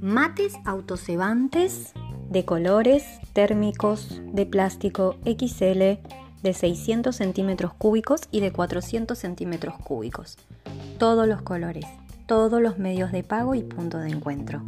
Mates autocebantes de colores térmicos de plástico XL de 600 centímetros cúbicos y de 400 centímetros cúbicos. Todos los colores, todos los medios de pago y punto de encuentro.